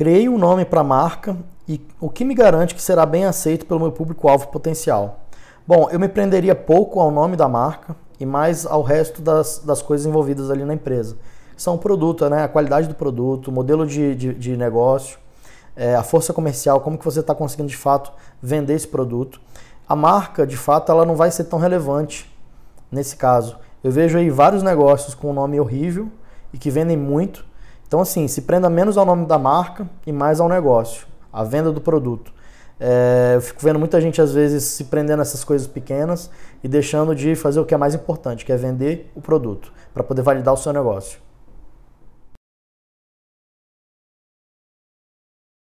Criei um nome para a marca e o que me garante que será bem aceito pelo meu público-alvo potencial? Bom, eu me prenderia pouco ao nome da marca e mais ao resto das, das coisas envolvidas ali na empresa. São o produto, né? a qualidade do produto, o modelo de, de, de negócio, é, a força comercial, como que você está conseguindo de fato vender esse produto. A marca, de fato, ela não vai ser tão relevante nesse caso. Eu vejo aí vários negócios com um nome horrível e que vendem muito. Então, assim, se prenda menos ao nome da marca e mais ao negócio, à venda do produto. É, eu fico vendo muita gente, às vezes, se prendendo nessas coisas pequenas e deixando de fazer o que é mais importante, que é vender o produto, para poder validar o seu negócio.